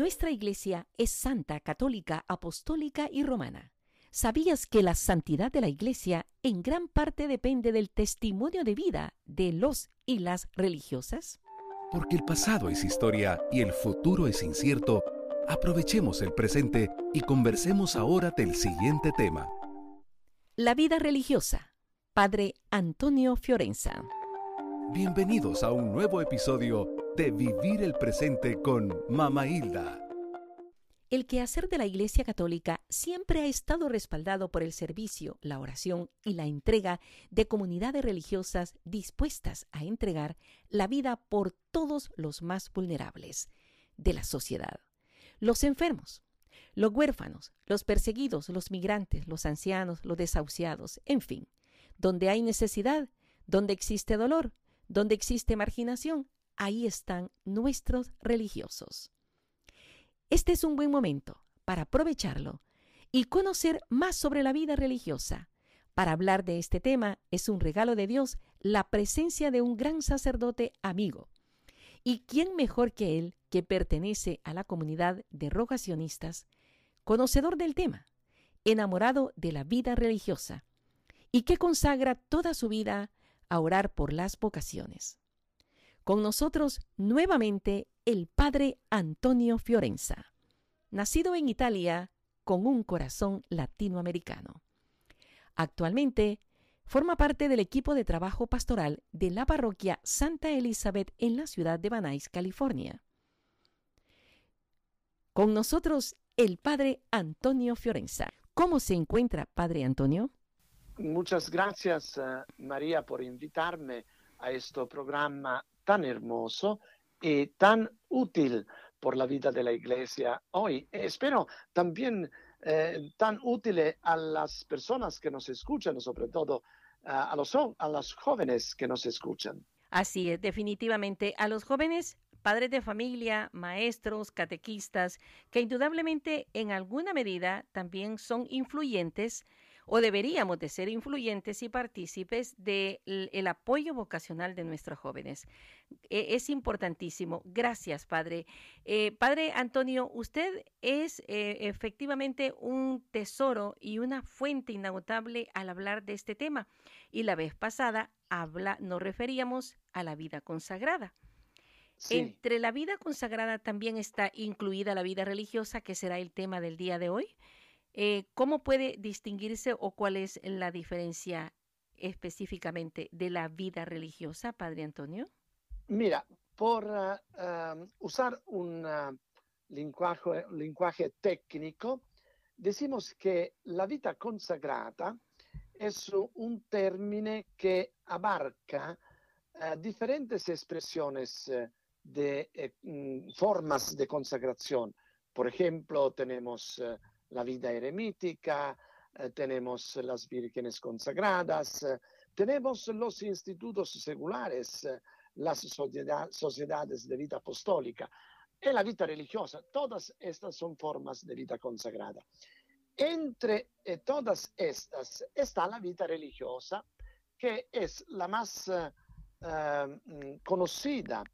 Nuestra iglesia es santa, católica, apostólica y romana. ¿Sabías que la santidad de la iglesia en gran parte depende del testimonio de vida de los y las religiosas? Porque el pasado es historia y el futuro es incierto, aprovechemos el presente y conversemos ahora del siguiente tema. La vida religiosa. Padre Antonio Fiorenza. Bienvenidos a un nuevo episodio de Vivir el Presente con Mama Hilda. El quehacer de la Iglesia Católica siempre ha estado respaldado por el servicio, la oración y la entrega de comunidades religiosas dispuestas a entregar la vida por todos los más vulnerables de la sociedad. Los enfermos, los huérfanos, los perseguidos, los migrantes, los ancianos, los desahuciados, en fin, donde hay necesidad, donde existe dolor, donde existe marginación, ahí están nuestros religiosos. Este es un buen momento para aprovecharlo y conocer más sobre la vida religiosa. Para hablar de este tema es un regalo de Dios la presencia de un gran sacerdote amigo. ¿Y quién mejor que él, que pertenece a la comunidad de rogacionistas, conocedor del tema, enamorado de la vida religiosa y que consagra toda su vida a orar por las vocaciones? Con nosotros nuevamente el padre Antonio Fiorenza, nacido en Italia con un corazón latinoamericano. Actualmente forma parte del equipo de trabajo pastoral de la parroquia Santa Elizabeth en la ciudad de Banais, California. Con nosotros el padre Antonio Fiorenza. ¿Cómo se encuentra, padre Antonio? Muchas gracias, uh, María, por invitarme a este programa tan hermoso y tan útil por la vida de la iglesia hoy. Espero también eh, tan útil a las personas que nos escuchan, sobre todo a, los, a los jóvenes que nos escuchan. Así es, definitivamente. A los jóvenes, padres de familia, maestros, catequistas, que indudablemente en alguna medida también son influyentes o deberíamos de ser influyentes y partícipes del el apoyo vocacional de nuestros jóvenes. E, es importantísimo. Gracias, Padre. Eh, padre Antonio, usted es eh, efectivamente un tesoro y una fuente inagotable al hablar de este tema. Y la vez pasada habla, nos referíamos a la vida consagrada. Entre la vida consagrada también está incluida la vida religiosa, que será el tema del día de hoy. Eh, ¿Cómo puede distinguirse o cuál es la diferencia específicamente de la vida religiosa, Padre Antonio? Mira, por uh, usar un uh, lenguaje, técnico, decimos que la vida consagrata es un término que abarca diferentes expresiones de eh, formas de consagración. Por ejemplo, tenemos la vida eremítica, eh, tenemos las vírgenes consagradas, eh, tenemos los institutos seculares, eh, las sociedades de vida apostólica y la vida religiosa. Todas estas son formas de vida consagrada. Entre todas estas está la vida religiosa, que es la más mm, conocida.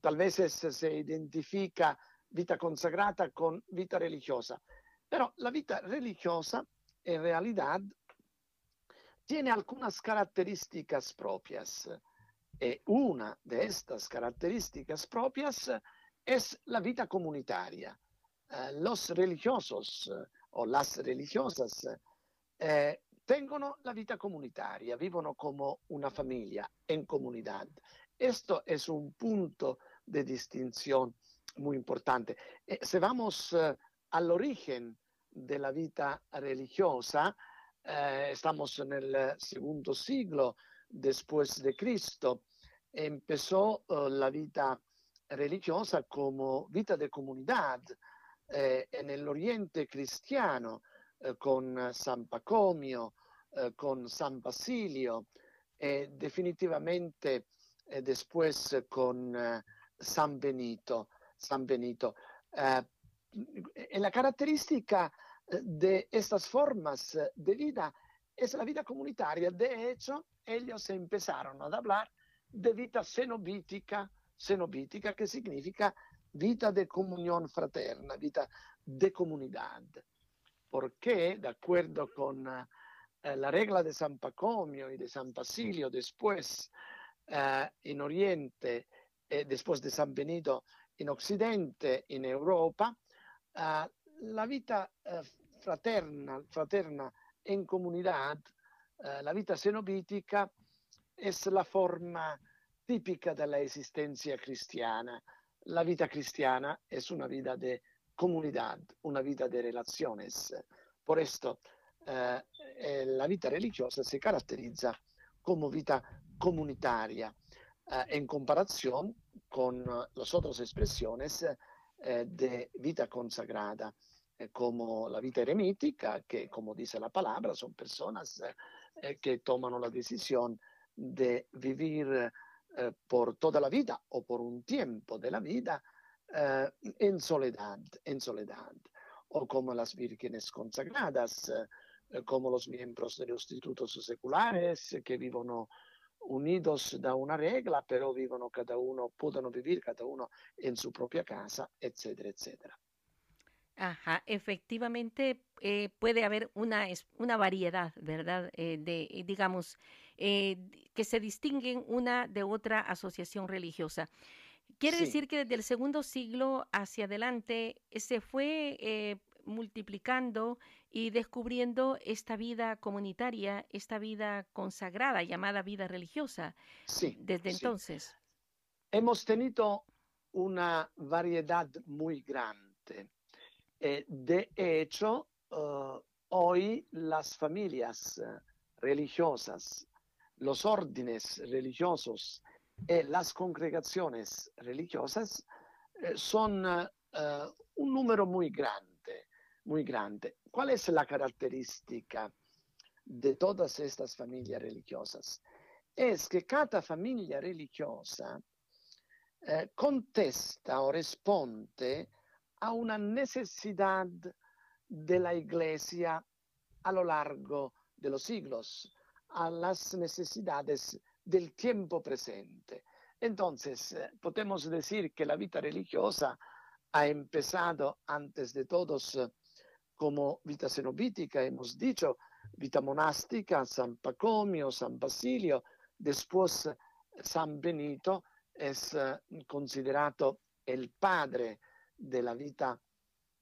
tal vez se identifica vida consagrada con vida religiosa. Pero la vida religiosa en realidad tiene algunas características propias. Y una de estas características propias es la vida comunitaria. Eh, los religiosos eh, o las religiosas eh, tengono la vida comunitaria, vivono como una familia en comunidad. Esto es un punto de distinción muy importante. Eh, si vamos eh, al origen de la vida religiosa, eh, estamos en el segundo siglo después de Cristo, empezó la vida religiosa como vida de comunidad en el oriente cristiano, con San Pacomio, con San Basilio, e definitivamente después con San Benito. San Benito. Uh, la característica eh, de estas formas eh, de vida es la vida comunitaria. De hecho, ellos empezaron a hablar de vida cenobítica, cenobítica que significa vida de comunión fraterna, vida de comunidad, porque de acuerdo con eh, la regla de San Pacomio y de San Basilio después eh, en Oriente, y después de San Benito en Occidente, en Europa, eh, la vida eh, fraterna, fraterna en comunidad, eh, la vida cenobítica, es la forma típica de la existencia cristiana. La vida cristiana es una vida de comunidad, una vida de relaciones. Por esto, eh, eh, la vida religiosa se caracteriza como vida comunitaria eh, en comparación con las otras expresiones eh, de vida consagrada, eh, como la vida eremítica, que como dice la palabra, son personas eh, que toman la decisión de vivir por toda la vida o por un tiempo de la vida en soledad, en soledad, o como las vírgenes consagradas, como los miembros de los institutos seculares que vivono unidos da una regla, però vivono cada uno, possono vivere cada uno en su propia casa, etcétera, etcétera. Ajá, efectivamente eh, puede haber una, una variedad, ¿verdad? Eh, de, eh, digamos, eh, que se distinguen una de otra asociación religiosa. Quiere Sí. decir que desde el segundo siglo hacia adelante se fue multiplicando y descubriendo esta vida comunitaria, esta vida consagrada llamada vida religiosa Sí, desde sí. entonces. Hemos tenido una variedad muy grande. Eh, de hecho, eh, hoy las familias eh, religiosas, los órdenes religiosos y las congregaciones religiosas son un número muy grande, muy grande. ¿Cuál es la característica de todas estas familias religiosas? Es que cada familia religiosa eh, contesta o responde a una necesidad de la iglesia a lo largo de los siglos, a las necesidades del tiempo presente. Entonces, eh, podemos decir que la vida religiosa ha empezado antes de todos eh, como vida cenobítica, hemos dicho, vida monástica, San Pacomio, San Basilio, después San Benito es eh, considerato el padre de la vida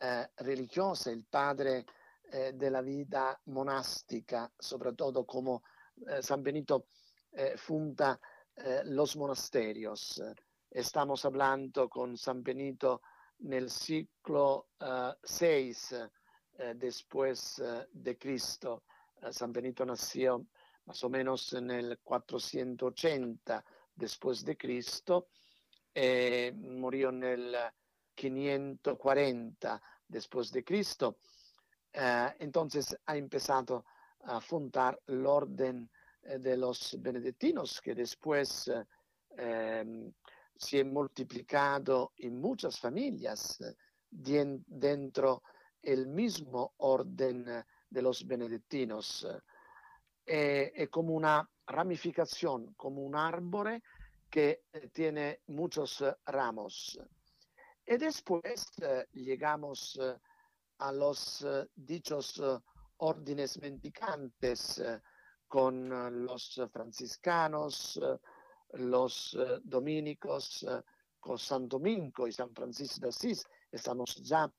eh, religiosa, el padre eh, de la vida monástica, sobre todo como eh, San Benito eh, funda eh, los monasterios. Estamos hablando con San Benito nel siglo VI después eh, de Cristo. Eh, San Benito nació más o menos en el 480 después de Cristo, eh, murió en el 540 después de Cristo. Eh, entonces ha empezado a fundar el orden eh, de los benedictinos que después eh, em, se ha multiplicado en muchas familias eh, dentro el mismo orden eh, de los benedictinos. Eh, è come una ramificación, como un árbol que eh, tiene muchos eh, ramos. Y después eh, llegamos eh, a los eh, dichos eh, órdenes mendicantes eh, con eh, los franciscanos, eh, los eh, dominicos, eh, con San Domingo y San Francisco de Asís. Estamos ya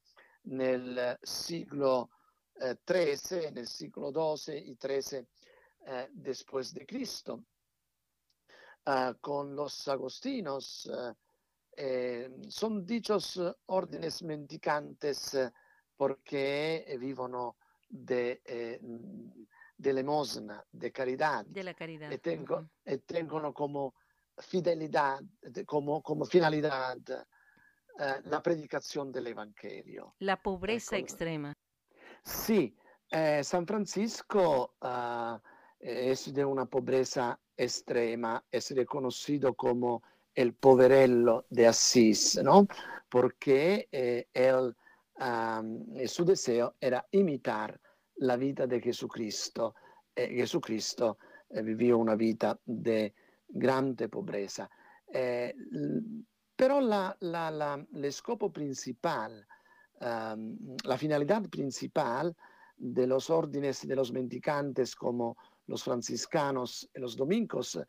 nel eh, siglo eh, XIII, nel siglo XII y XIII eh, después de Cristo. Ah, con los agostinos eh, eh, son dichos eh, órdenes mendicantes eh, porque eh, vivono de, eh, de limosna, de caridad, De la caridad. e, tengo- e tengono como fidelidad, de- como, como finalidad eh, la predicación del Evangelio. La pobreza Ecco. extrema. Sì, eh, San Francisco ah, es de una pobreza extrema, es reconocido como el poverello de Asís, ¿no? Porque eh, él, eh, su deseo era imitar la vida de Jesucristo. Eh, Jesucristo eh, vivió una vida de grande pobreza. Eh, Pero la, el scopo principal, um, la finalidad principal de los órdenes de los mendicantes como los franciscanos y los dominicos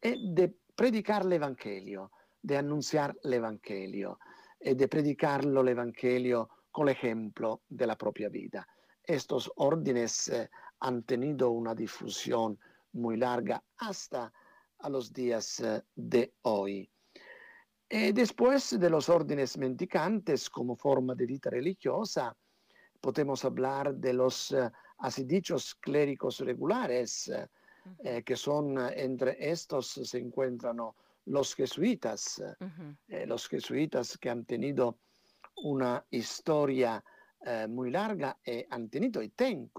es de predicar el Evangelio, de anunciar el Evangelio y de predicarlo el Evangelio con el ejemplo de la propia vida. Estos órdenes eh, han tenido una difusión muy larga hasta a los días eh, de hoy. Y después de los órdenes mendicantes como forma de vida religiosa, podemos hablar de los uh, así dichos clérigos regulares, uh, eh, que son uh, entre estos se encuentran los jesuitas, -huh. eh, los jesuitas que han tenido una historia eh, muy larga y han tenido y tienen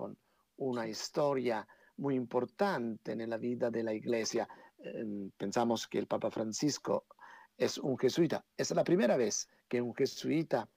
una historia muy importante en la vida de la iglesia. Ehm, pensamos que el Papa Francisco es un jesuita. Es la primera vez que un jesuita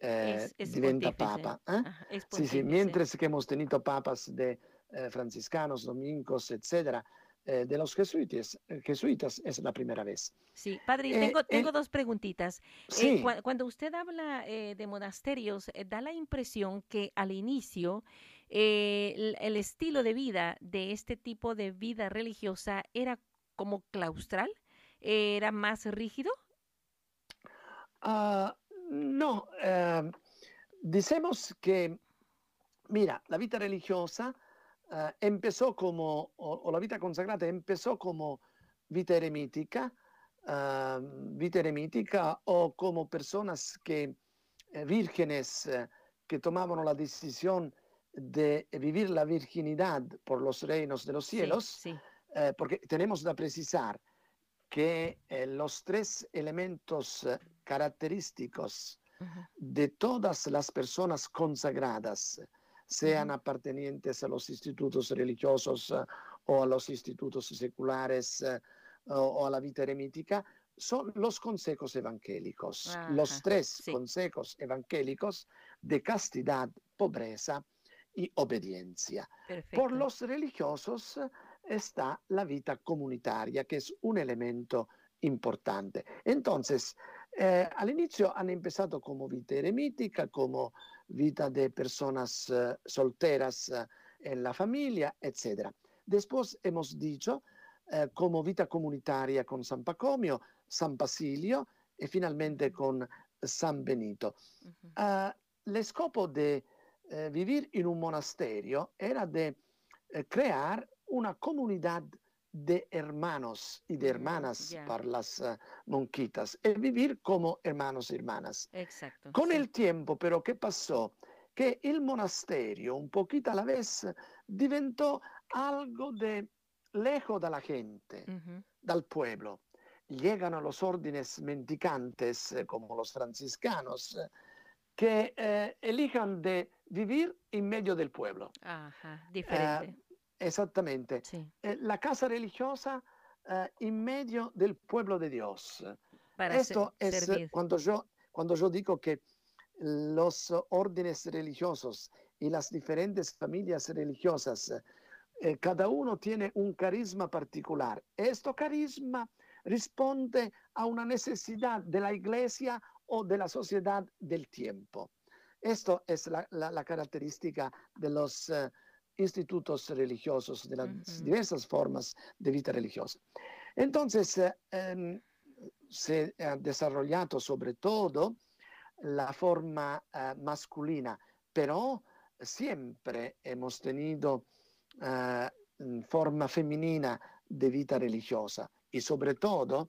eh, Es- es diventa pontífice. papa. ¿eh? Ajá, es Sì, sì, pontífice. mientras que hemos tenido papas de eh, franciscanos, dominicos, etcétera, de los jesuitas, jesuitas es la primera vez. Sí, padre, tengo, dos preguntitas. Sí, cua- cuando usted habla eh, de monasterios, da la impresión que al inicio el, el estilo de vida de este tipo de vida religiosa era como claustral, era más rígido. Ah, no, decimos que, mira, la vida religiosa eh, empezó como, o, o la vida consagrata empezó como vida eremítica, ah, vida eremítica o como personas que, eh, vírgenes, eh, que tomaban la decisión de vivir la virginidad por los reinos de los cielos, sí. porque tenemos que precisar que eh, los tres elementos eh, característicos de todas las personas consagradas, sean appartenentes a los institutos religiosos eh, o a los institutos seculares o, a la vida eremítica, son los consejos evangélicos. Los tres sí. consejos evangélicos de castidad, pobreza y obediencia. Perfecto. Por los religiosos está la vida comunitaria, que es un elemento importante. Entonces, eh, al inicio han empezado como vida eremítica, como vida de personas eh, solteras eh, en la familia, etc. Después hemos dicho eh, como vida comunitaria con San Pacomio, San Basilio y finalmente con San Benito. Ah, el scopo de eh, vivir en un monasterio era de eh, crear una comunidad de hermanos y de Mm, hermanas ya. para las eh, monquitas y vivir como hermanos y hermanas. Exacto. Con sí. el tiempo, pero, ¿qué pasó? Que el monasterio, un poquito a la vez, diventó algo de lejos de la gente Ujú, dal pueblo. Llegan a los órdenes mendicantes, eh, como los franciscanos, eh, que eh, elijan de vivir en medio del pueblo. Ajá, diferente. Exactamente. sí, Eh, la casa religiosa eh, en medio del pueblo de Dios. para ser- Esto es eh, servir. cuando yo, cuando yo digo que los órdenes religiosos y las diferentes familias religiosas, eh, cada uno tiene un carisma particular. Este carisma responde a una necesidad de la iglesia o de la sociedad del tiempo. Esto es la, la- la característica de los eh, institutos religiosos, de las diversas formas de vida religiosa. Entonces, eh, em, se ha desarrollado sobre todo la forma eh, masculina, pero siempre hemos tenido eh, mm, forma femenina de vida religiosa y sobre todo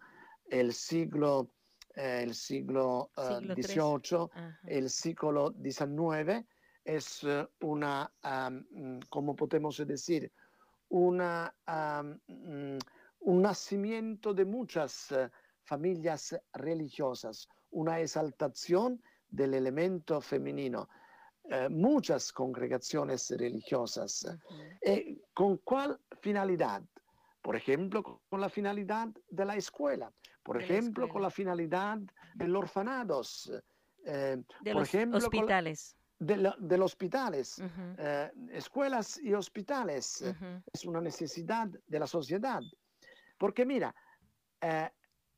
el siglo, el siglo. XVIII, el siglo XIX es eh, una, mm, como podemos decir, una, mm, un nacimiento de muchas eh, familias religiosas, una exaltación del elemento femenino, eh, muchas congregaciones religiosas. ujú, Eh, ¿Con cuál finalidad? Por ejemplo, con la finalidad de la escuela, por De ejemplo, con la finalidad de los orfanados, eh, De por los ejemplo, con hospitales. De, la- de los hospitales, eh, escuelas y hospitales. eh, Es una necesidad de la sociedad. Porque mira, eh,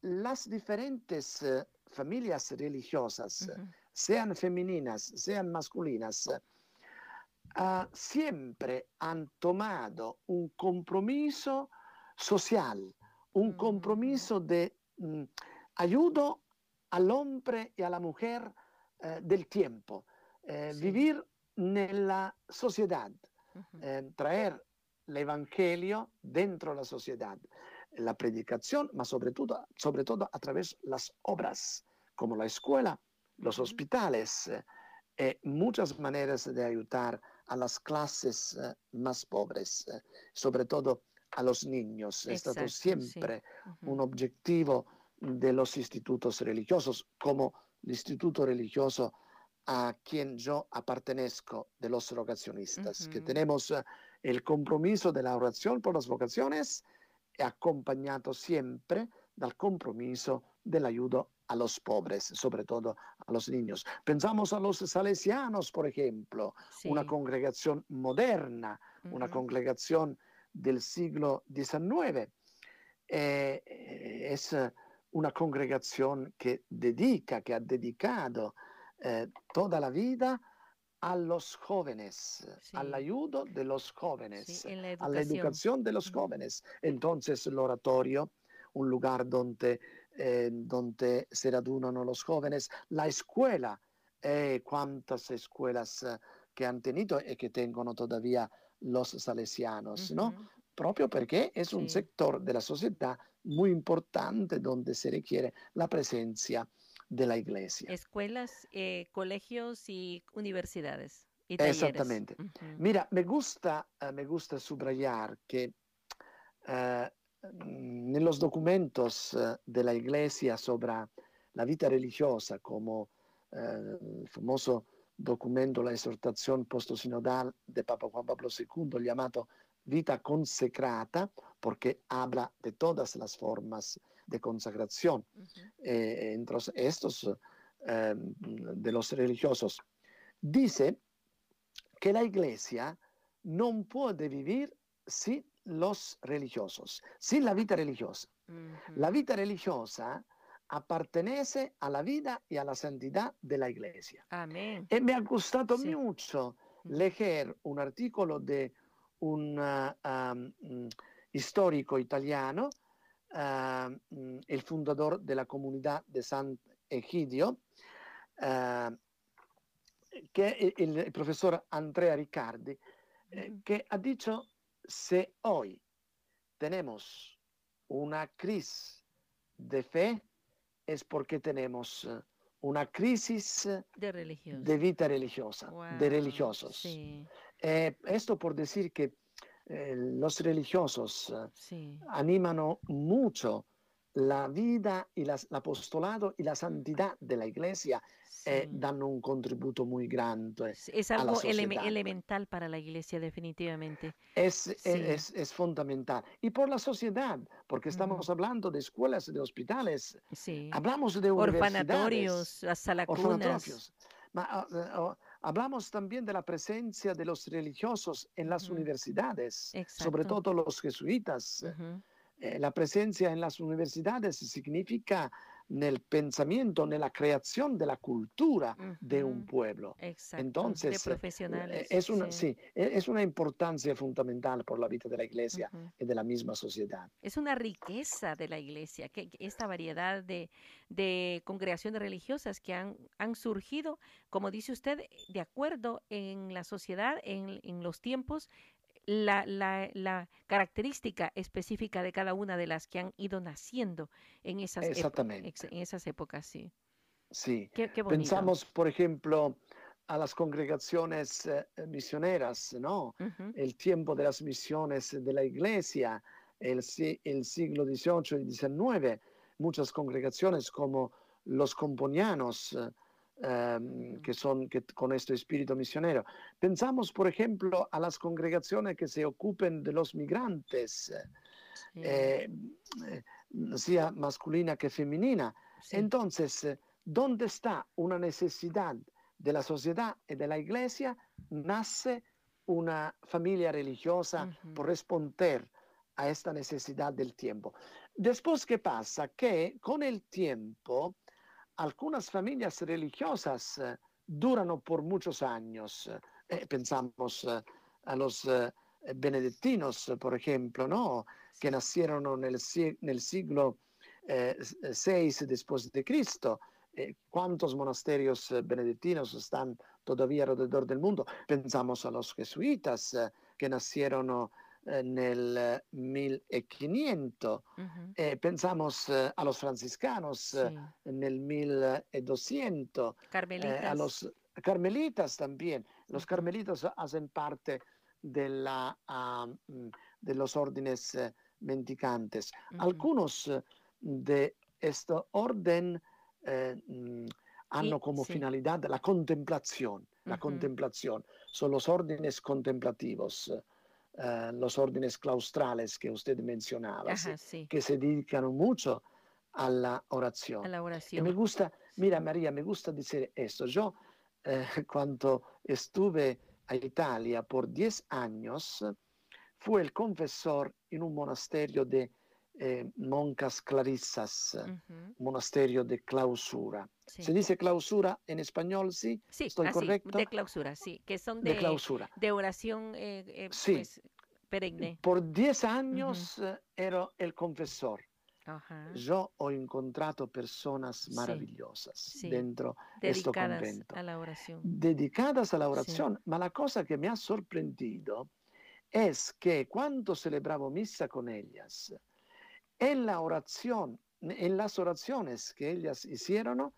las diferentes eh, familias religiosas, sean femeninas, sean masculinas, uh, siempre han tomado un compromiso social, un mm. compromiso de mm, ayudo al hombre y a la mujer del tiempo, eh, sí. vivir nella sociedad, uh-huh. eh, traer el Evangelio dentro la sociedad, la predicación, ma sobre todo, sobre todo a través de las obras, como la escuela, los hospitales, eh, muchas maneras de ayudar a las clases eh, más pobres, eh, sobre todo a los niños. Exacto, è stato sempre sì. uh-huh. un objetivo de los institutos religiosos, como el instituto religioso a quien yo pertenezco de los vocacionistas, uh-huh. que tenemos el compromiso de la oración por las vocaciones acompañado siempre del compromiso del ayudo a los pobres, sobre todo a los niños. Pensamos a los salesianos, por ejemplo, Sí. una congregación moderna, una congregación del siglo XIX. Eh, eh, es eh, una congregación que dedica, que ha dedicado eh, toda la vida a los jóvenes, Sí. al ayudo de los jóvenes, Sí, a la educación. de los Ujú. jóvenes. Entonces el oratorio, un lugar donde, eh, donde se radunan los jóvenes, la escuela, eh, cuántas escuelas eh, que han tenido y que tengono todavía los salesianos, ¿no? Ujú. Proprio perché es un Sí. sector de la sociedad muy importante donde se requiere la presencia de la iglesia. Escuelas, eh, colegios y universidades y. Exactamente. Ujú. Mira, me gusta, eh, me gusta subrayar que eh, mm, nellos documentos eh, della Iglesia sobre la vita religiosa, como il famoso documento, la esortazione post-sinodal de Papa Juan Pablo II, chiamato Vita consecrata, porque habla de todas las formas de consagración. Eh, entre estos eh, de los religiosos, dice que la iglesia non puede vivir sin los religiosos, sin la vida religiosa. La vida religiosa appartenece alla vida y a la santidad de la iglesia. Amén. E me ha gustado Sí. mucho leer un artículo de un uh, um, mm, histórico italiano, uh, el fundador de la comunidad de San Egidio, uh, que es el, el profesor Andrea Riccardi, eh, que ha dicho, si hoy tenemos una crisis de fe, es porque tenemos una crisis De de vida religiosa, de Guau, religiosos. Sí, Eh, esto por decir que eh, los religiosos eh, sí. animan mucho la vida y las- el apostolado y la santidad de la iglesia, eh, sí. danno un contributo muy grande. Es- Es a la algo sociedad. elemental para la iglesia, definitivamente. Es, Sí. es, es fundamental. Y por la sociedad, porque estamos hablando de escuelas, de hospitales, Sí. hablamos de universidades. Orfanatorios, hasta lacunas. orfanatorios. Ma eh, oh, hablamos también de la presencia de los religiosos en las universidades, sobre todo los jesuitas. Eh, la presencia en las universidades significa nel pensamiento, nella creazione della cultura de un pueblo. Exacto. Entonces, de eh, profesionales. es una, sí. sí, e- es una importancia fundamental por la vida de la iglesia y de la misma sociedad. Es una riqueza de la iglesia, que, que esta variedad de, de congregaciones religiosas que han, han surgido, como dice usted, de acuerdo en la sociedad, en, en los tiempos, la, la, la característica específica de cada una de las que han ido naciendo en esas, Exactamente. ex- en esas épocas, sí. Sí. Qué, qué bonito. Pensamos, por ejemplo, a las congregaciones eh, misioneras, ¿no? El tiempo de las misiones de la iglesia, el, el siglo XVIII y XIX, muchas congregaciones como los componianos, eh, ehm, que son que, con este espíritu misionero. Pensamos, por ejemplo, a las congregaciones que se ocupen de los migrantes, sí, eh, eh, sea masculina que femenina. sí. Entonces, eh, ¿dónde está una necesidad de la sociedad y de la iglesia? Nace una familia religiosa Ujú. por responder a esta necesidad del tiempo. Después, ¿qué pasa? Que con el tiempo algunas familias religiosas eh, duran por muchos años. Eh, pensamos eh, a los benedictinos, por ejemplo, ¿no? que nacieron en el, siglo VI después de Cristo. ¿Cuántos monasterios benedictinos están todavía alrededor del mundo? Pensamos a los jesuitas que nacieron en el eh, 1500. Ujú, Eh, pensamos eh, a los franciscanos eh, sí. en el 1200. eh, Carmelitas. a los carmelitas también. Los carmelitas hacen parte de, la, mm, de los órdenes eh, mendicantes. Algunos eh, de este orden eh, mm, hanno como sí. finalidad la contemplación. La contemplación. Son los órdenes contemplativos, eh, los órdenes claustrales que usted mencionaba, sí, Ajá, sí. que se dedican mucho a la oración. A la Y me oración. gusta, mira María, me gusta decir esto. Yo eh, cuando estuve a Italia por 10 años, fui el confesor en un monasterio de eh, monjas clarissas, Ujú, monasterio de clausura. sí. ¿Se dice clausura en español? Sí, Sí, ¿Estoy así, correcto? de clausura, sí, que son de de, clausura. de oración eh, eh, Sí. pues, perenne. Por 10 años eh, ero el confesor. Ajá. Yo ho incontrato personas maravillosas sí, dentro questo Dedicadas convento. a la oración. dedicadas a la oración. Ma la cosa que me ha sorprendido es que cuando celebraba misa con ellas, en la oración, en las oraciones que ellas hicieron,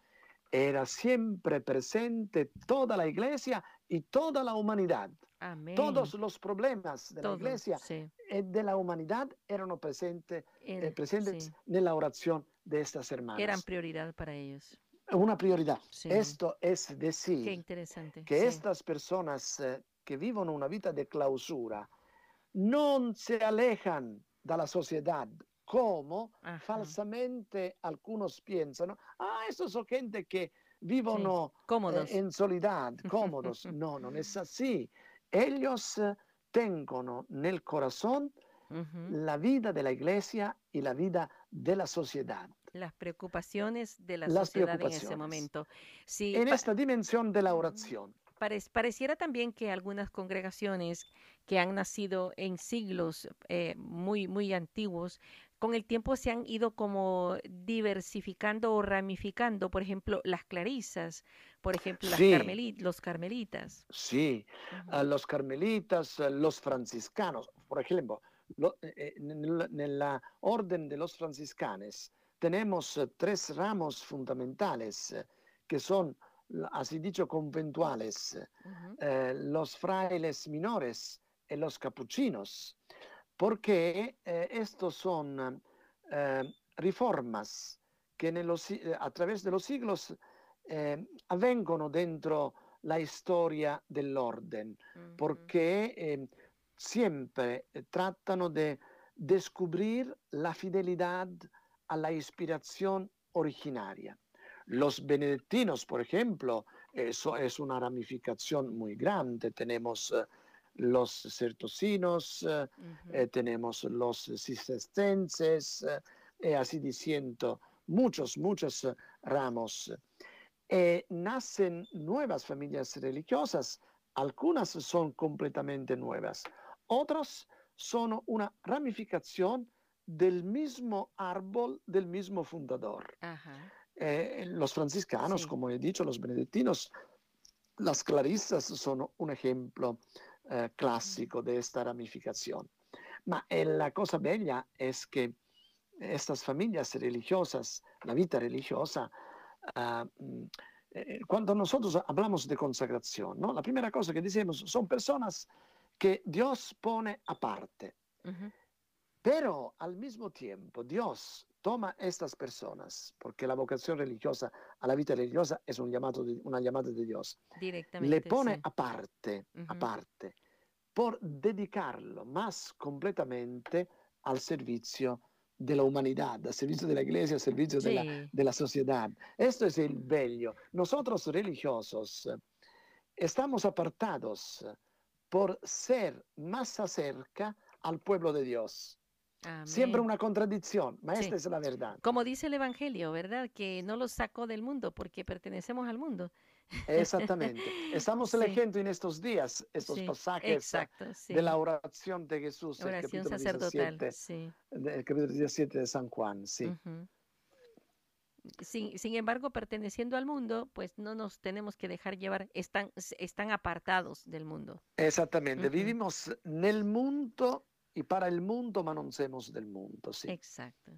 era siempre presente toda la iglesia y toda la humanidad. Amén. Todos los problemas de la Todo, iglesia sí, e della humanidad erano presente- en- eh, presentes sí, nella orazione de estas hermanas. eran prioridad para ellos. Una prioridad. Sí. Esto es decir, Qué interesante. sí. estas personas eh, che vivono una vita di clausura non si alejan dalla società come Ajá. falsamente algunos pensano, ah, estos son gente che vivono eh, Cómodos. en soledad, cómodos. No, non è así. Ellos eh, tengono nel corazón Ujú. la vida de la iglesia y la vida de la sociedad. Las preocupaciones de la Las sociedad en ese momento. Sí, en esta dimensión de la oración. Parec- pareciera también que algunas congregaciones que han nacido en siglos eh, muy, muy antiguos, con el tiempo se han ido como diversificando o ramificando, por ejemplo, las clarisas, por ejemplo, las Sí. carmeli- los carmelitas. Sí, los carmelitas, los franciscanos, por ejemplo, lo- eh, nel- nella orden de los franciscanes tenemos eh, tres ramos fundamentales eh, que son, la- así dicho, conventuales, los frailes menores y los capuchinos, porque eh, estos son eh, reformas que nello eh, a través de los siglos eh, avvengono dentro la historia dell'orden, Ujú. porque eh, siempre eh, de descubrir la fidelidad a la inspiración originaria. Los benedictinos, por ejemplo, eso es una ramificación muy grande. Tenemos eh, los certosinos, eh, eh, tenemos los cistercenses, eh, y así diciendo, muchos, muchos eh, ramos. Eh, nacen nuevas familias religiosas, algunas son completamente nuevas, otras son una ramificación del mismo árbol del mismo fundador. Ajá. Eh, los franciscanos, Sí. como he dicho, los benedictinos, las clarisas son un ejemplo eh, clásico de esta ramificación. Ma eh, la cosa bella es que estas familias religiosas, la vida religiosa, eh, cuando nosotros hablamos de consagración, ¿no? la primera cosa que decimos son personas que Dios pone aparte. Ujú. Pero al mismo tiempo Dios toma estas personas, porque la vocación religiosa a la vida religiosa es un llamado de- una llamada de Dios, Directamente. le pone sí. aparte, aparte, por dedicarlo más completamente al servicio de la humanidad, al servicio de la iglesia, al servicio de, la, de la sociedad. Esto es el bello. Nosotros religiosos eh, estamos apartados por ser más cerca al pueblo de Dios. Siempre una contradicción, ma esta es la verdad. Como dice el Evangelio, ¿verdad? Que no los sacó del mundo porque pertenecemos al mundo. Exactamente. Estamos leyendo en estos días estos pasajes de la oración de Jesús. Oración sacerdotal, 17, El capítulo 17 de San Juan, sí. Sin, embargo, perteneciendo al mundo, pues no nos tenemos que dejar llevar, están, están apartados del mundo. Exactamente, vivimos en el mundo y para el mundo, somos del mundo, sí. Exacto.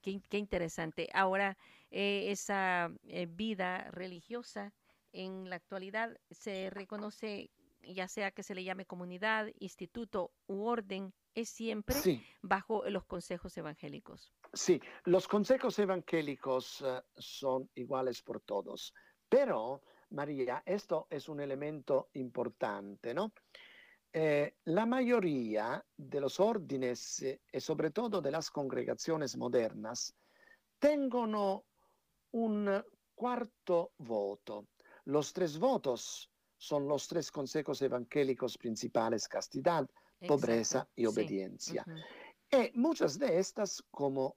Qué, interesante. Ahora, eh, esa eh, vida religiosa en la actualidad se reconoce, ya sea que se le llame comunidad, instituto u orden, es siempre bajo los consejos evangélicos. Sí, los consejos evangélicos eh, son iguales por todos, pero María, esto es un elemento importante, ¿no? Eh, la mayoría de los órdenes eh, y sobre todo de las congregaciones modernas tengono un cuarto voto. Los tres votos son los tres consejos evangélicos principales, castidad, pobreza y obediencia. Y muchas de estas, como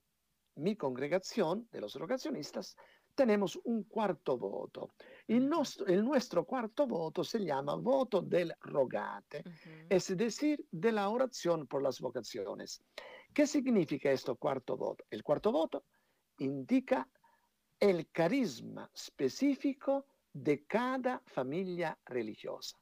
mi congregación de los rogacionistas, tenemos un cuarto voto. El nuestro, cuarto voto se llama voto del rogate, es decir, de la oración por las vocaciones. ¿Qué significa esto cuarto voto? El cuarto voto indica el carisma específico de cada familia religiosa.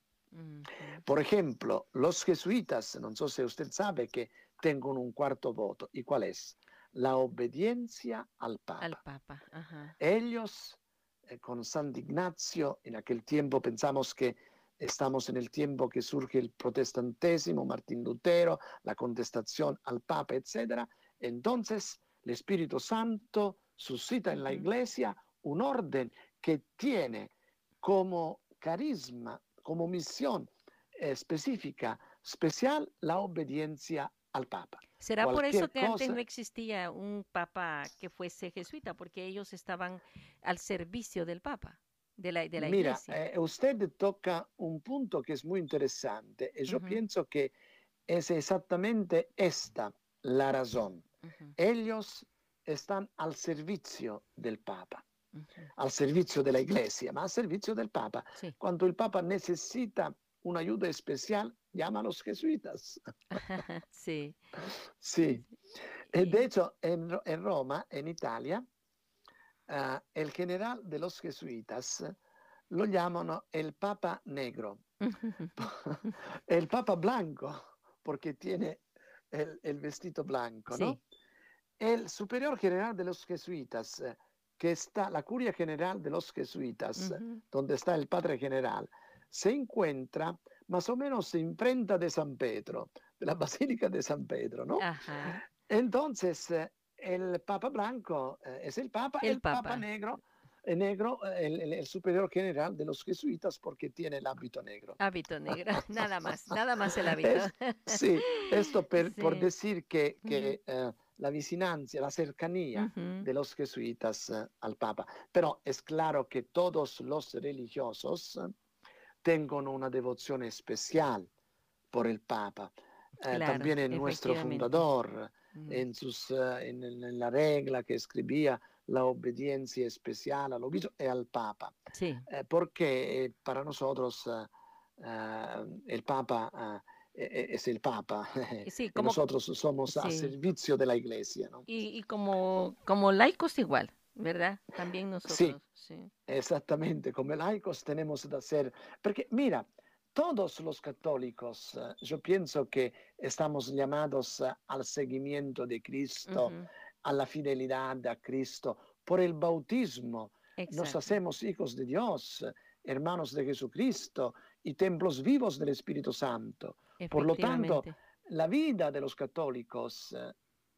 Por ejemplo, los jesuitas, no sé si usted sabe que tienen un cuarto voto. ¿Y cuál es? la obediencia al Papa. Al Papa. Ellos, eh, con San Ignacio, en aquel tiempo pensamos que estamos en el tiempo que surge el protestantésimo, Martín Lutero, la contestación al Papa, etc. Entonces, el Espíritu Santo suscita en la iglesia un orden que tiene como carisma, como misión específica, especial, la obediencia al Papa. ¿Será por eso que antes no existía un Papa que fuese jesuita? Porque ellos estaban al servicio del Papa, de la, de la Mira, eh, usted toca un punto que es muy interesante y yo pienso que es exactamente esta la razón. Ellos están al servicio del Papa. al servicio de la iglesia, ma al servicio del Papa. Cuando el Papa necesita una ayuda especial, llama a los jesuitas. sí. Sí. Eh, de hecho, en, Roma, en Italia, ah, el general de los jesuitas lo llaman el Papa Negro, el Papa Blanco, porque tiene el, vestido blanco, ¿no? El superior general de los jesuitas, que está, la curia general de los jesuitas, donde está el padre general, se encuentra más o menos en frente de San Pedro, de la Basílica de San Pedro, ¿no? Entonces, eh, el Papa Blanco eh, es el Papa, el, Papa. Negro el negro, el, superior general de los jesuitas porque tiene el hábito negro. Hábito negro, nada más, nada más el hábito. sí, esto por decir que, que eh, la vicinancia, la cercanía de los jesuitas al Papa. Pero es claro que todos los religiosos tengono una devoción especial por el Papa. Eh, también en nuestro fundador, mm. en, sus, eh, en, la regla que escribía la obediencia especial al obispo y al Papa. Sí. Eh, porque para nosotros el Papa es el Papa. Sí, como, nosotros somos a servicio de la Iglesia. ¿no? Y, y, como, como laicos igual. ¿Verdad? También nosotros. Sí, sí, exactamente, como laicos tenemos que hacer, porque mira, todos los católicos, eh, yo pienso que estamos llamados eh, al seguimiento de Cristo, a la fidelidad a Cristo, por el bautismo. Nos hacemos hijos de Dios, hermanos de Jesucristo y templos vivos del Espíritu Santo. Por lo tanto, la vida de los católicos, eh,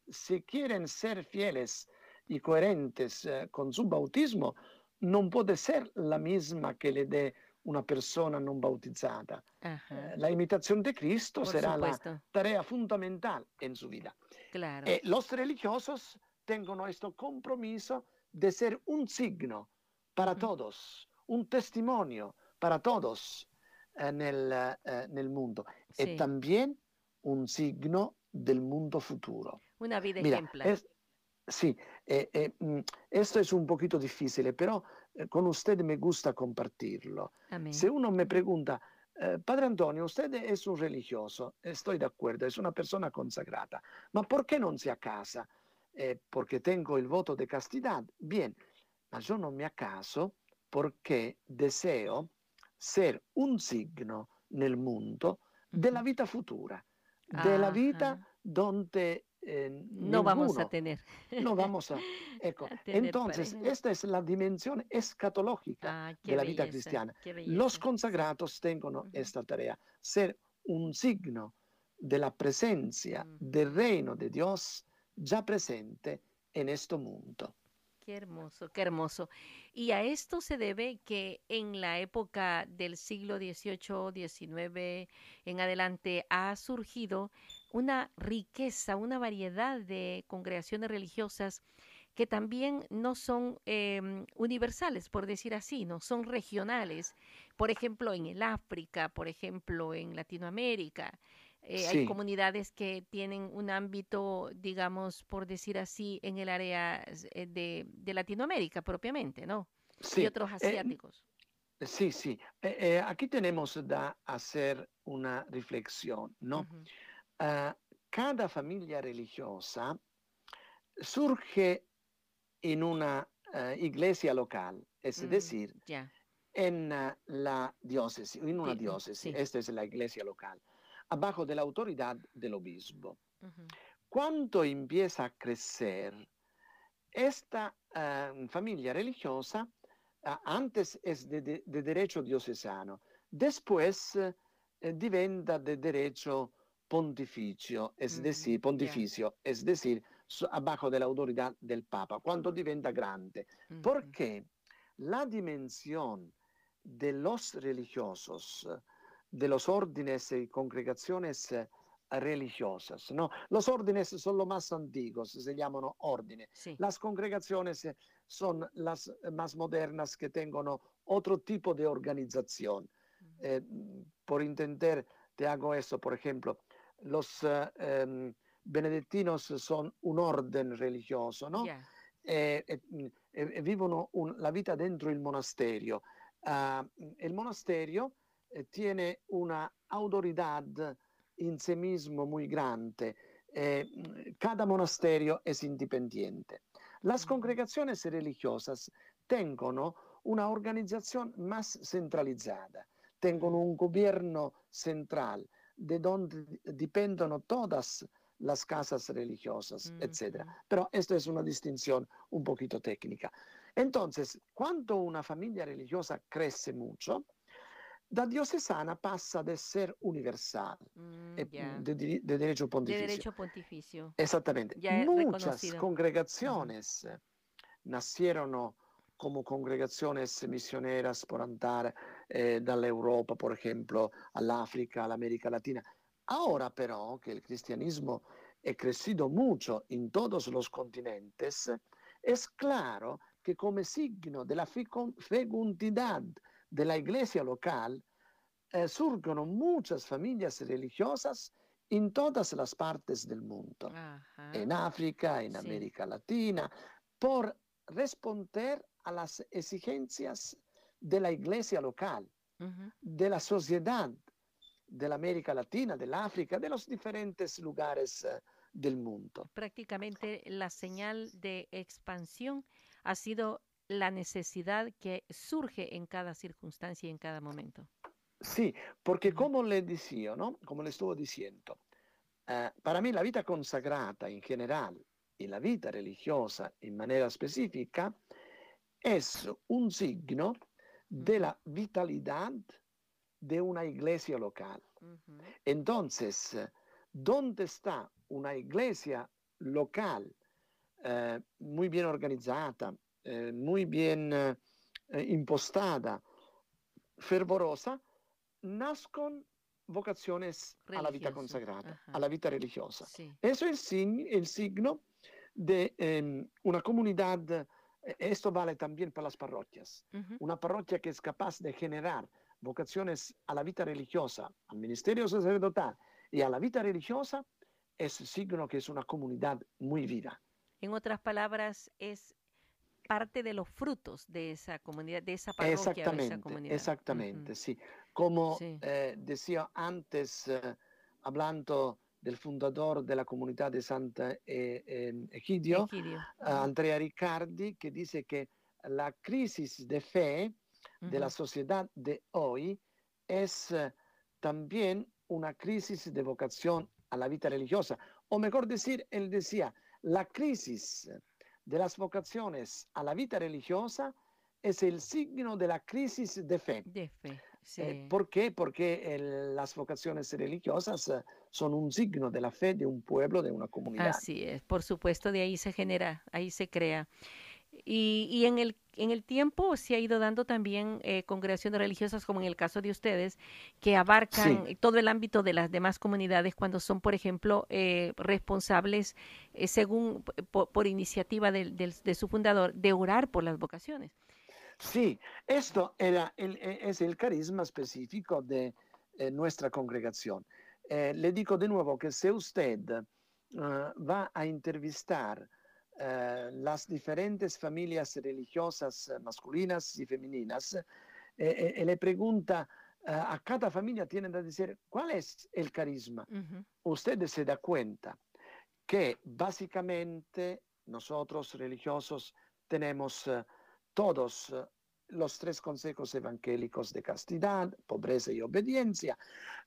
si quieren ser fieles y coherentes eh, con su bautismo, no puede ser la misma que le dé una persona no bautizada. Eh, la imitación de Cristo será la tarea fundamental en su vida. Claro. Eh, los religiosos tienen este compromiso de ser un signo para todos, un testimonio para todos en el, mundo. Y también un signo del mundo futuro. Una vida Mira, ejemplar. Es, sí, eh, eh, esto es un poquito difícil, pero con usted me gusta compartirlo. Amén. Si uno me pregunta, eh, Padre Antonio, usted es un religioso, estoy de acuerdo, es una persona consagrata, ma ¿por qué non si accasa? Eh, porque tengo il voto de castidad. Bien, ma yo no me acaso porque deseo ser un signo nel mondo della vita futura, della vita donde eh, no vamos a tener. No vamos a. Ecco, a tener entonces, pareja. esta es la dimensión escatológica ah, de la belleza, vida cristiana. Los consagrados tengono esta tarea, ser un signo de la presencia Ujú. del reino de Dios ya presente en este mundo. Qué hermoso, qué hermoso. Y a esto se debe que en la época del siglo XVIII, XIX en adelante ha surgido una riqueza, una variedad de congregaciones religiosas que también no son em, universales, por decir así, no son regionales. Por ejemplo, en el África, por ejemplo, en Latinoamérica. Eh, Hay comunidades que tienen un ámbito, digamos, por decir así, en el área eh, de, de Latinoamérica propiamente, ¿no? Sí, Y otros eh, asiáticos. sí, sí. Aquí tenemos da hacer una reflexión, ¿no? Cada familia religiosa surge en una eh, iglesia local, es Mm, decir, en ah, la diócesis, en una Sí, diócesis, sí. esta es la iglesia local, abajo de la autoridad del obispo. Ujú. Cuando empieza a crecer, esta ah, familia religiosa antes es de, de- de derecho diocesano, después eh, diventa de derecho pontificio, es decir, ya. pontificio, es decir, abajo de la autoridad del Papa, cuando diventa grande. Porque la dimensión de los religiosos, de los órdenes y congregaciones eh, religiosas, ¿no? Los órdenes son los más antiguos, se llaman órdenes. Sí. Las congregaciones eh, son las más modernas que tengan otro tipo de organización. Eh, por entender, te hago eso, por ejemplo, los eh, benedettinos son un orden religioso, ¿no? Eh, eh, mh, eh, vivono un- la vita dentro il monasterio. Ah, el monasterio eh, tiene una autoridad in sé mismo muy grande. Eh, cada monasterio es independiente. Las Ujú. congregaciones religiosas tengono una organización más centralizada, tengono un gobierno central de donde dipendono todas las casas religiosas, etc. Ujú. Pero esto es una distinción un poquito técnica. Entonces, cuando una familia religiosa crece mucho, da diocesana pasa de ser universal, Mm, ya. de, di- de derecho De pontificio. derecho pontificio. Exactamente. Ya Muchas congregaciones eh, nacieron como congregaciones misioneras por andar eh, dall'Europa, por ejemplo, all'África, all'América Latina. Ahora, pero, que el cristianismo ha crecido mucho en todos los continentes, es claro que como signo de la fecun- fecundidad de la iglesia local, eh, surgen muchas familias religiosas en todas las partes del mundo Ajá. en África, en Sí. América Latina, por responder a las exigencias de la iglesia local, de la sociedad de la América Latina, del África, de los diferentes lugares eh, del mundo. Prácticamente la señal de expansión ha sido la necesidad que surge en cada circunstancia y en cada momento. Sí, porque como le decía, ¿no? Como le estuvo diciendo, eh, para mí la vida consagrata en general y la vida religiosa en manera específica es un signo de la vitalidad de una iglesia local. Entonces, ¿dónde está una iglesia local eh, muy bien organizada, eh, muy bien eh, impostada, fervorosa? Nascon vocaciones a la vida ajá. a la vida religiosa. Sí. Eso es el signo de em, una comunidad, esto vale también para las parroquias, Ujú. una parroquia que es capaz de generar vocaciones a la vida religiosa, al ministerio sacerdotal y a la vida religiosa, es signo que es una comunidad muy viva. En otras palabras, es parte de los frutos de esa comunidad, de esa parroquia, exactamente, de esa comunidad. Exactamente, sí. Como sí. Eh, decía antes, eh, hablando del fundador de la comunidad de Santa eh. Uh, Andrea Riccardi, que dice que la crisis de fe uh -huh. de la sociedad de hoy es también una crisis de vocación a la vida religiosa. O mejor decir, él decía, la crisis de las vocaciones a la vida religiosa es el signo de la crisis de fe. De fe. Sí. Eh, ¿Por qué? Porque el, las vocaciones religiosas uh, son un signo de la fe de un pueblo, de una comunidad. Así es, por supuesto, de ahí se genera, ahí se crea. Y, y en, el, en el tiempo se ha ido dando también eh, congregaciones religiosas, como en el caso de ustedes, que abarcan Sí. todo el ámbito de las demás comunidades cuando son, por ejemplo, eh, responsables, eh, según por, por iniciativa del- de su fundador, de orar por las vocaciones. Sí, esto era el- e- es el carisma específico de eh, nuestra congregación. Eh, le digo de nuevo que si usted eh, va a entrevistar eh, las diferentes familias religiosas masculinas y femeninas eh, y le pregunta eh, a cada familia, tienen que decir cuál es el carisma. Usted se da cuenta que básicamente nosotros religiosos tenemos todos los tres consejos evangélicos de castidad, pobreza y obediencia,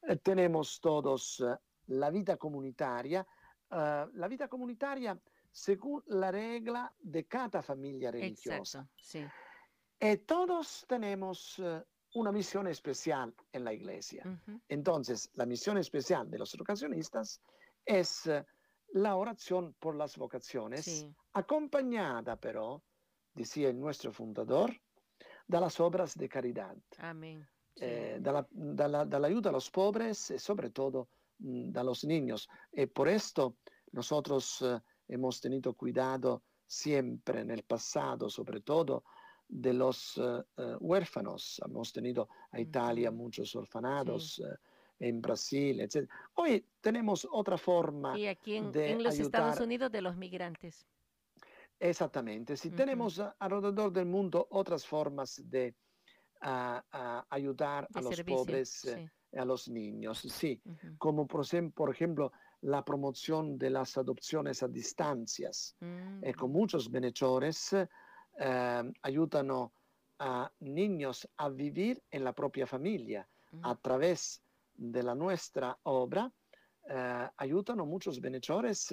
Eh, tenemos todos eh, la vida comunitaria, eh, la vida comunitaria según la regla de cada familia religiosa. Exacto, sí. Y todos tenemos una misión especial en la iglesia. Entonces, la misión especial de los vocacionistas es la oración por las vocaciones, Sí. acompañada pero, decía el nuestro fundador, de las obras de caridad, Amén. Sí. eh, dalla, dalla- dall'aiuto a los pobres y sobre todo mm, de los niños. Y por esto nosotros eh, hemos tenido cuidado siempre en el pasado, sobre todo, de los eh, eh, huérfanos. Hemos tenido a Italia muchos orfanados, eh, en Brasil, etc. Hoy tenemos otra forma. Y aquí en, de en los Estados ayudar- Unidos de los migrantes. Exactamente, si tenemos a- alrededor del mundo otras formas de ah, ah, ayudar De a los servicio. pobres, eh, sí. a los niños, sí, como por, ejemplo la promoción de las adopciones a distancias. Mm, Ecco, muchos benhechores eh, ayudano a niños a vivir en la propia familia mm, a través de la nuestra obra. eh, ayudano muchos benhechores,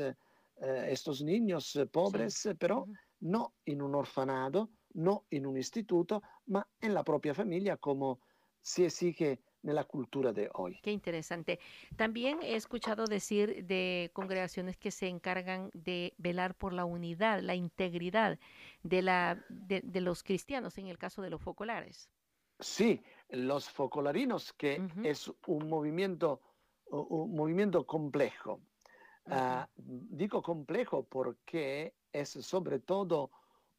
eh, estos niños eh, pobres, eh, pero no in un orfanato, no in un istituto, ma en la propia familia como si exige nella cultura de hoy. Qué interesante. También he escuchado decir de congregaciones que se encargan de velar por la unidad, la integridad de, la, de, de los cristianos, en el caso de los focolares. Sí, los focolarinos, que Ujú. es un movimiento, un movimiento complejo. Ah, digo complejo porque es sobre todo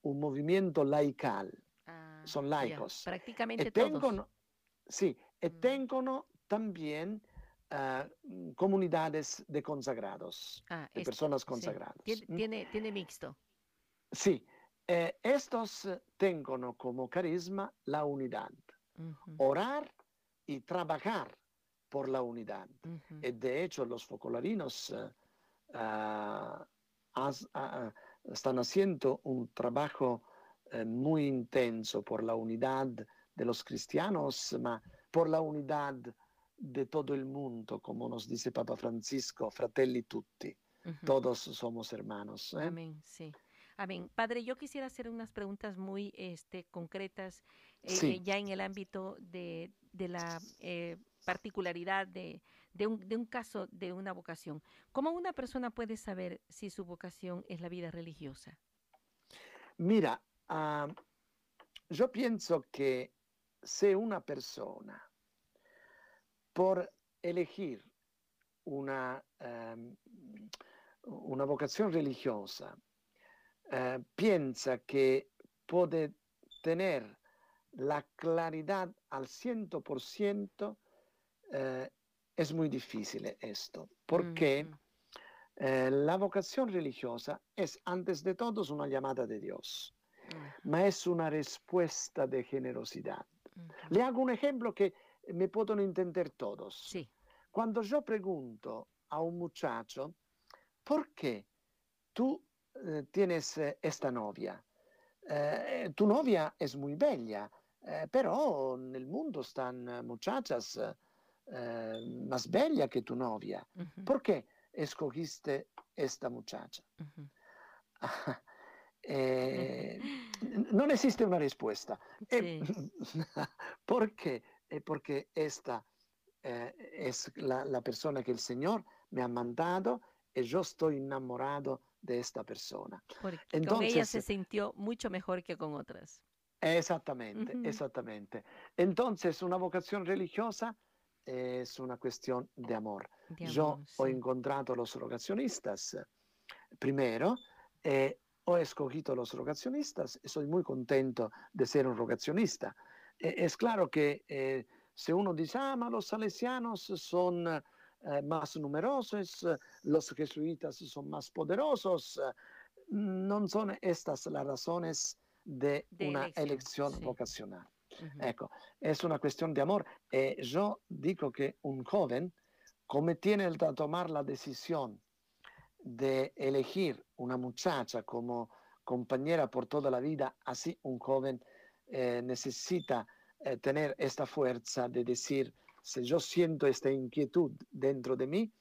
un movimiento laical. Ah, son ya, laicos. Prácticamente E todos. tengono, sì, e Mm. tengono también mm, comunidades de consagrados, Ah, de es- personas sí. consagradas. Tiene, ¿m? tiene, mixto. Sí, eh, estos eh, tengono como carisma la unidad, orar y trabajar por la unidad. E de hecho los focolarinos eh, ah, has- ah, están haciendo un trabajo eh, muy intenso por la unidad de los cristianos, ma por la unidad de todo el mundo, como nos dice Papa Francisco, fratelli tutti, Ujú. todos somos hermanos. ¿eh? Amén, sí. Amén. Padre, yo quisiera hacer unas preguntas muy este, concretas, eh, Sí. eh, ya en el ámbito de, de la eh, particularidad de, de, un, de un caso de una vocación. ¿Cómo una persona puede saber si su vocación es la vida religiosa? Mira, yo pienso que si una persona, por elegir una, ehm, una vocación religiosa, eh, piensa que puede tener la claridad al 100%, eh, es muy difícil esto, porque Eh, la vocación religiosa es antes de todo una llamada de Dios, Ujú, ma es una respuesta de generosidad. Le hago un ejemplo que me pueden entender todos. Sí. Cuando yo pregunto a un muchacho, ¿por qué tú eh, tienes eh, esta novia? Eh, tu novia es muy bella, pero nel mundo están muchachas eh, más bellas que tu novia. Ujú, ¿Por qué escogiste esta muchacha? ujú. Eh, n- non esiste una risposta. Eh, Sí. porque, eh, porque esta eh, es la, la persona que el Señor me ha mandado y yo estoy enamorado de esta persona. Porque con ella Entonces- se sintió mucho mejor que con otras. Exactamente, Ujú. exactamente. Entonces, una vocación religiosa es una cuestión de amor. de Yo amor, ho sí. incontrato los rogacionistas primero, eh, ho escogido los rogacionistas y soy muy contento de ser un rogacionista. Eh, es claro que eh, si uno dice, ah, ma los salesianos son eh, más numerosos, los jesuitas son más poderosos, eh, non son estas las razones de, De una elección, elección sí. vocacional. Es una cuestión de amor. Eh, yo digo que un joven, como tiene que tomar la decisión de elegir una muchacha como compañera por toda la vida, así un joven eh, necesita eh, tener esta fuerza de decir, si yo siento esta inquietud dentro de mí,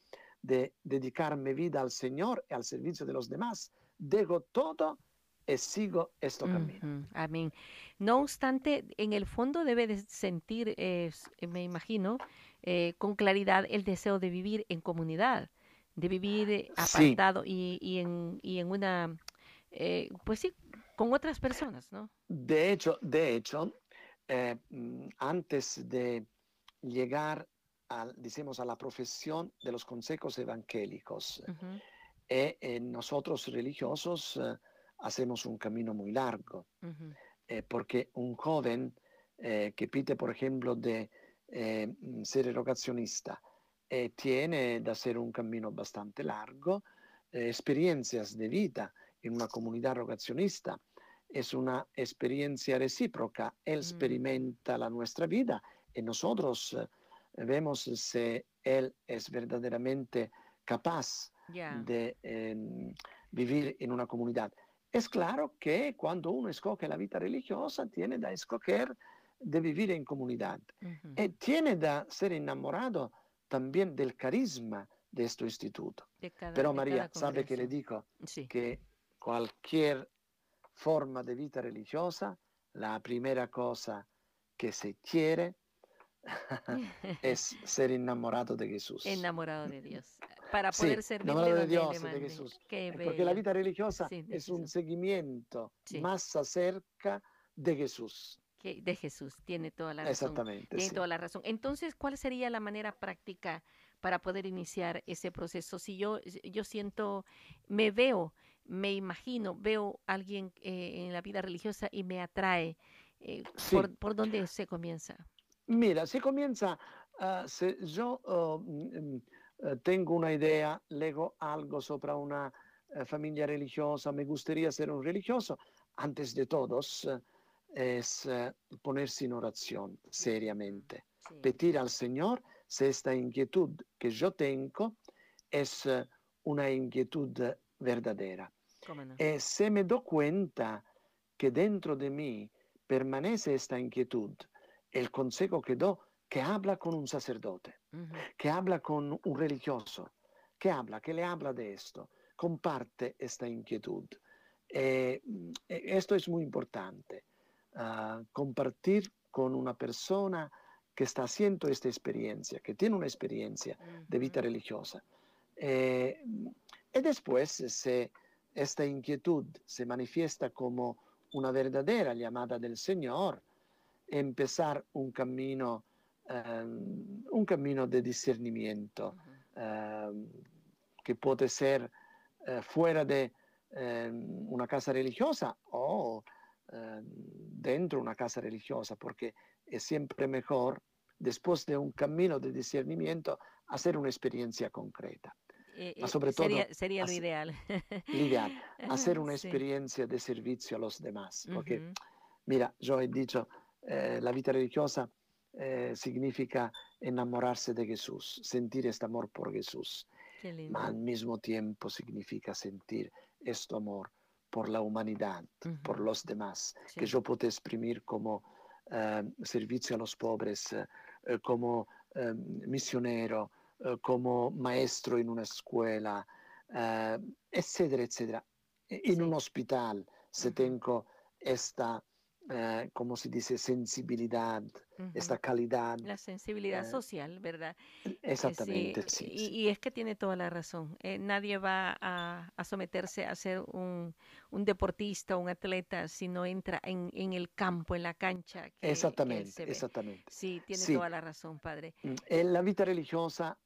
de dedicarme vida al Señor y al servicio de los demás, dejo todo sigo este camino. ujú, Amén. No obstante, en el fondo debe de sentir, eh, eh, me imagino, eh, con claridad el deseo de vivir en comunidad, de vivir Sí. apartado y, y en, y en una, eh, pues sí, con otras personas, ¿no? De hecho, de hecho mm, antes de llegar al, decimos, a la profesión de los consejos evangélicos, eh, nosotros religiosos hacemos un camino muy largo, ujú, eh, porque un joven eh, que pide, por ejemplo, de eh, ser erogacionista, eh, tiene de hacer un camino bastante largo, eh, experiencias de vida en una comunidad rogacionista. Es una experiencia recíproca. Él Mm. experimenta la nuestra vida y nosotros eh, vemos si él es verdaderamente capaz Ya. de vivir en una comunidad. Es claro que cuando uno escoge la vida religiosa, tiene que escoger de vivir en comunidad. ujú, Y tiene que ser enamorado también del carisma de este instituto. de cada- Pero de María, sabe que le digo Sí. que cualquier forma de vida religiosa, la primera cosa que se quiere es ser enamorado de Jesús. Enamorado de Dios. Para Sí, poder servirle enamorado de Dios de. Jesús. Porque la vida religiosa Sí, es un seguimiento Sí. más acerca de Jesús. Que- de Jesús, tiene toda la razón. Exactamente. Tiene sí. toda la razón. Entonces, ¿cuál sería la manera práctica para poder iniciar ese proceso? Si yo, yo siento, me veo, me imagino, veo a alguien eh, en la vida religiosa y me atrae, eh, Sí. ¿por, por dónde se comienza? Mira, si comienza, si yo oh, mm, eh, tengo una idea, lego algo sobre una eh, familia religiosa, me gustaría ser un religioso, antes de todos eh, es eh, ponerse en oración seriamente. Sí. pedir al Señor si esta inquietud que yo tengo es una inquietud verdadera. ¿Cómo no? Y se me doy cuenta que dentro de mí permanece esta inquietud, el consejo que doy, que habla con un sacerdote, Ujú. que habla con un religioso, que habla, que le habla de esto, comparte esta inquietud. Eh, eh, esto es muy importante, ah, compartir con una persona que está haciendo esta experiencia, que tiene una experiencia de vida religiosa. Eh, y después, si esta inquietud se manifiesta como una verdadera llamada del Señor, empezar un camino, ehm, un camino de discernimiento Ujú. ehm, que puede ser eh, fuera de ehm, una casa religiosa o dentro una casa religiosa, porque es siempre mejor, después de un camino de discernimiento, hacer una experiencia concreta. ma sobre todo sería, sería lo ideal. L'ideale, hacer una sí. experiencia de servicio a los demás, porque uh -huh. mira, yo he dicho, eh, la vita religiosa eh, significa enamorarse de Jesús, sentir este amor por Jesús, ma al mismo tiempo significa sentir este amor por la humanidad, uh -huh. por los demás, sí. que yo puedo exprimir como eh, servicio a los pobres, eh, como eh, misionero, eh, como maestro in una escuela, etcétera, etcétera. In sí. un hospital, uh -huh. tengo esta eh, como se dice, sensibilidad, uh -huh. esta calidad. La sensibilidad eh, social, ¿verdad? Exactamente, sí. sí, y, y, es que tiene toda la razón. Eh, nadie va a, a, someterse a ser un, un, deportista, un atleta, si no entra en, en el campo, en la cancha. Que, exactamente, exactamente. Sí, tiene sí. toda la razón, padre. Mm, la vida religiosa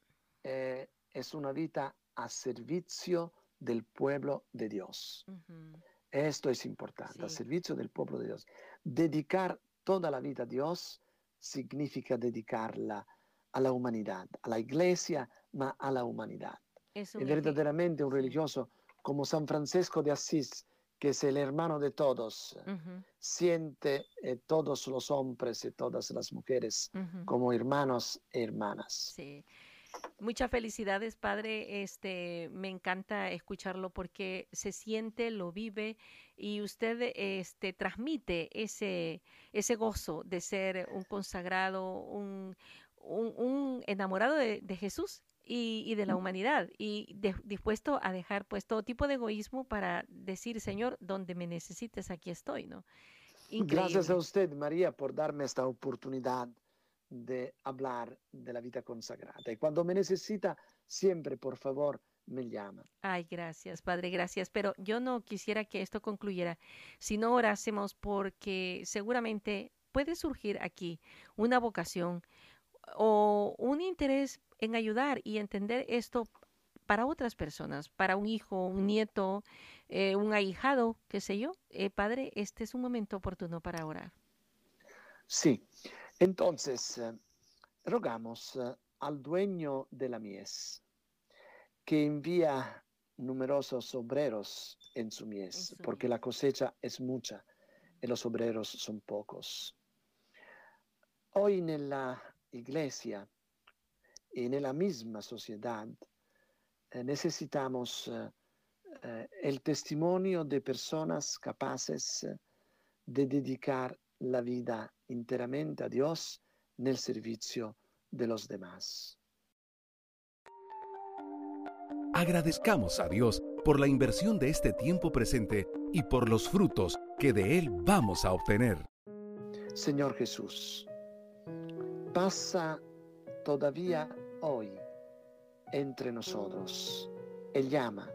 eh, es una vida a servicio del pueblo de Dios. Uh -huh. Esto es importante, sí. a servicio del pueblo de Dios. Dedicar toda la vida a Dios significa dedicarla a la humanidad, a la iglesia, ma a la humanidad. Es verdaderamente un religioso como San Francisco de Asís, que es el hermano de todos, uh -huh. siente eh, todos los hombres y todas las mujeres uh -huh. como hermanos e hermanas. Sí. Muchas felicidades, padre. Este, me encanta escucharlo porque se siente, lo vive y usted este, transmite ese, ese gozo de ser un consagrado, un, un, un enamorado de, de Jesús y, y, de la humanidad y de, dispuesto a dejar pues todo tipo de egoísmo para decir, Señor, donde me necesites, aquí estoy, ¿no? Increíble. Gracias a usted, María, por darme esta oportunidad de hablar de la vida consagrada. Y cuando me necesita, siempre, por favor, me llama. Ay, gracias, Padre, gracias. Pero yo no quisiera que esto concluyera si no orásemos porque seguramente puede surgir aquí una vocación o un interés en ayudar y entender esto para otras personas, para un hijo, un nieto, eh, un ahijado, qué sé yo. Eh, padre, este es un momento oportuno para orar. Sí, entonces, eh, rogamos eh, al dueño de la mies que envía numerosos obreros en su mies, porque la cosecha es mucha y los obreros son pocos. Hoy en la iglesia y en la misma sociedad eh, necesitamos eh, eh, el testimonio de personas capaces de dedicar la vida enteramente a Dios nel servicio de los demás. Agradezcamos a Dios por la inversión de este tiempo presente y por los frutos que de Él vamos a obtener. Señor Jesús, pasa todavía hoy entre nosotros. Él llama,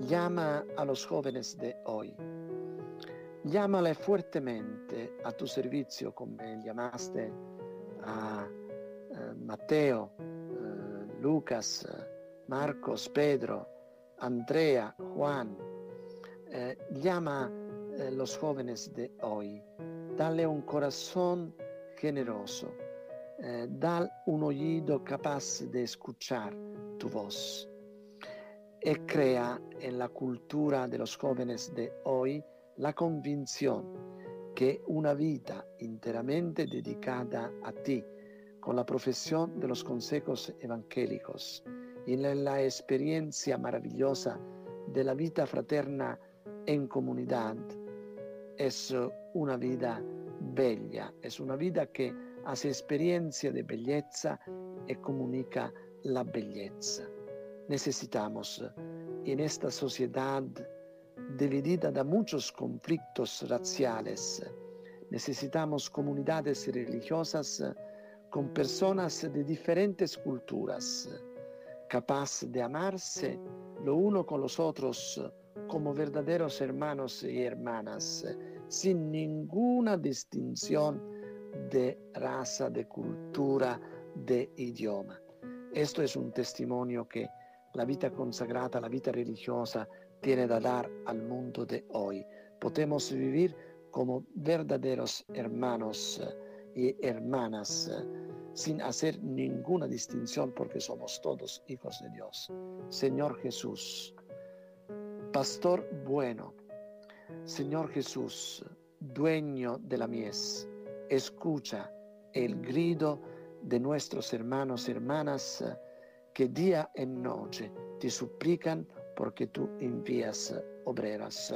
llama a los jóvenes de hoy llámale fuertemente a tu servicio come llamaste a eh, Matteo, eh, Lucas, Marcos, Pedro, Andrea, Juan. Eh, llama a los jóvenes de hoy. Dale un corazón generoso. Eh, dale un oído capaz de escuchar tu voz. Y crea en la cultura de los jóvenes de hoy la convinción que una vida enteramente dedicada a ti, con la profesión de los consejos evangélicos y la experiencia maravillosa de la vida fraterna en comunidad, es una vida bella, es una vida que hace experiencia de belleza y comunica la belleza. Necesitamos en esta sociedad dividida da muchos conflictos raciales. Necesitamos comunidades religiosas con personas de diferentes culturas, capaces de amarse lo uno con los otros como verdaderos hermanos y hermanas, sin ninguna distinción de raza, de cultura, de idioma. Esto es un testimonio que la vida consagrada, la vida religiosa, tiene da dar al mundo de hoy. Podemos vivir como verdaderos hermanos y hermanas sin hacer ninguna distinción porque somos todos hijos de Dios. Señor Jesús, Pastor bueno, Señor Jesús, dueño de la mies, escucha el grito de nuestros hermanos y hermanas que día y noche te suplican porque tú envías obreras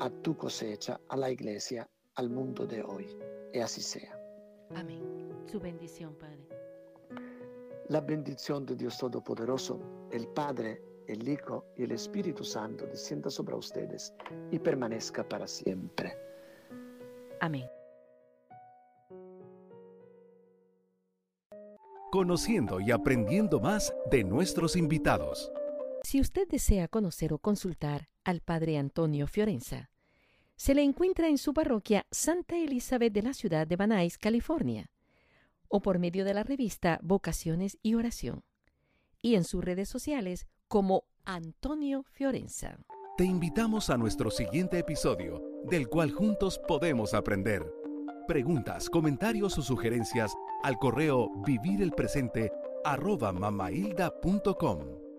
a tu cosecha, a la iglesia, al mundo de hoy. Y así sea. Amén. Su bendición, Padre. La bendición de Dios Todopoderoso, el Padre, el Hijo y el Espíritu Santo descienda sobre ustedes y permanezca para siempre. Amén. Conociendo y aprendiendo más de nuestros invitados. Si usted desea conocer o consultar al Padre Antonio Fiorenza, se le encuentra en su parroquia Santa Elizabeth de la ciudad de Banais, California, o por medio de la revista Vocaciones y Oración, y en sus redes sociales como Antonio Fiorenza. Te invitamos a nuestro siguiente episodio, del cual juntos podemos aprender. Preguntas, comentarios o sugerencias al correo vivirelpresente arroba mamailda.com.